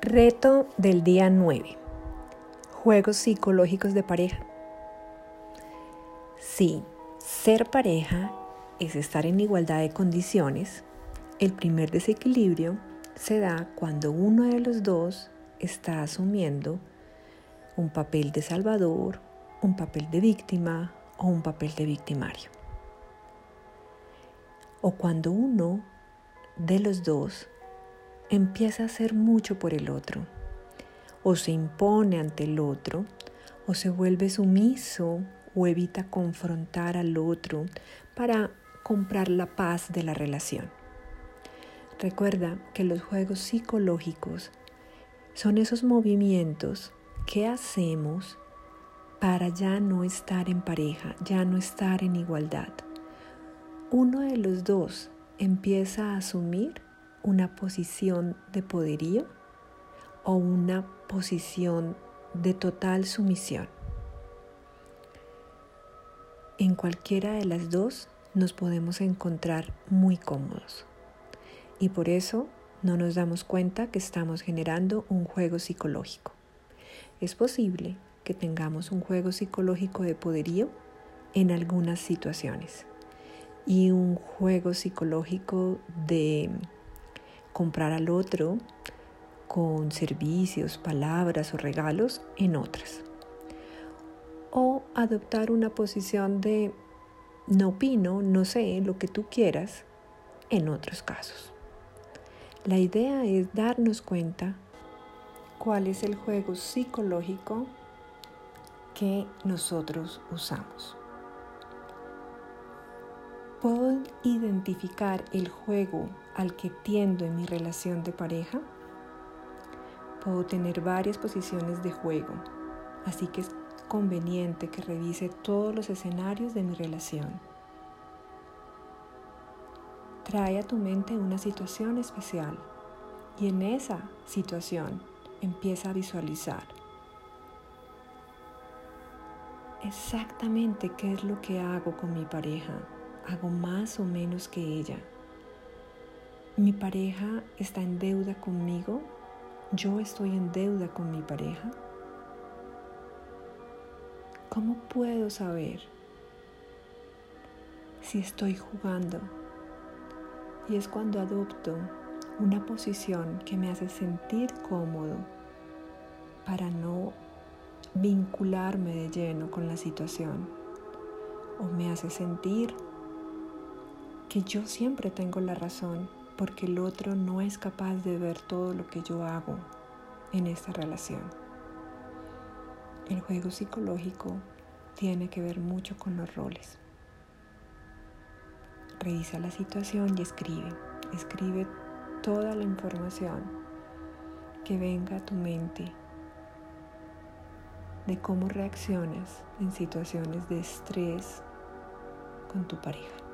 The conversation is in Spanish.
Reto del día 9. Juegos psicológicos de pareja. Sí, ser pareja es estar en igualdad de condiciones. El primer desequilibrio se da cuando uno de los dos está asumiendo un papel de salvador, un papel de víctima o un papel de victimario. O cuando uno de los dos empieza a hacer mucho por el otro, o se impone ante el otro, o se vuelve sumiso o evita confrontar al otro para comprar la paz de la relación. Recuerda que los juegos psicológicos son esos movimientos que hacemos para ya no estar en pareja, ya no estar en igualdad. Uno de los dos empieza a asumir una posición de poderío o una posición de total sumisión. En cualquiera de las dos nos podemos encontrar muy cómodos y por eso no nos damos cuenta que estamos generando un juego psicológico. Es posible que tengamos un juego psicológico de poderío en algunas situaciones y un juego psicológico de comprar al otro con servicios, palabras o regalos en otras. O adoptar una posición de no opino, no sé, lo que tú quieras en otros casos. La idea es darnos cuenta cuál es el juego psicológico que nosotros usamos. ¿Puedo identificar el juego al que tiendo en mi relación de pareja? Puedo tener varias posiciones de juego, así que es conveniente que revise todos los escenarios de mi relación. Trae a tu mente una situación especial y en esa situación empieza a visualizar exactamente qué es lo que hago con mi pareja hago más o menos que ella. Mi pareja está en deuda conmigo. Yo estoy en deuda con mi pareja. ¿Cómo puedo saber si estoy jugando? Y es cuando adopto una posición que me hace sentir cómodo para no vincularme de lleno con la situación o me hace sentir que yo siempre tengo la razón porque el otro no es capaz de ver todo lo que yo hago en esta relación. El juego psicológico tiene que ver mucho con los roles. Revisa la situación y escribe. Escribe toda la información que venga a tu mente de cómo reaccionas en situaciones de estrés con tu pareja.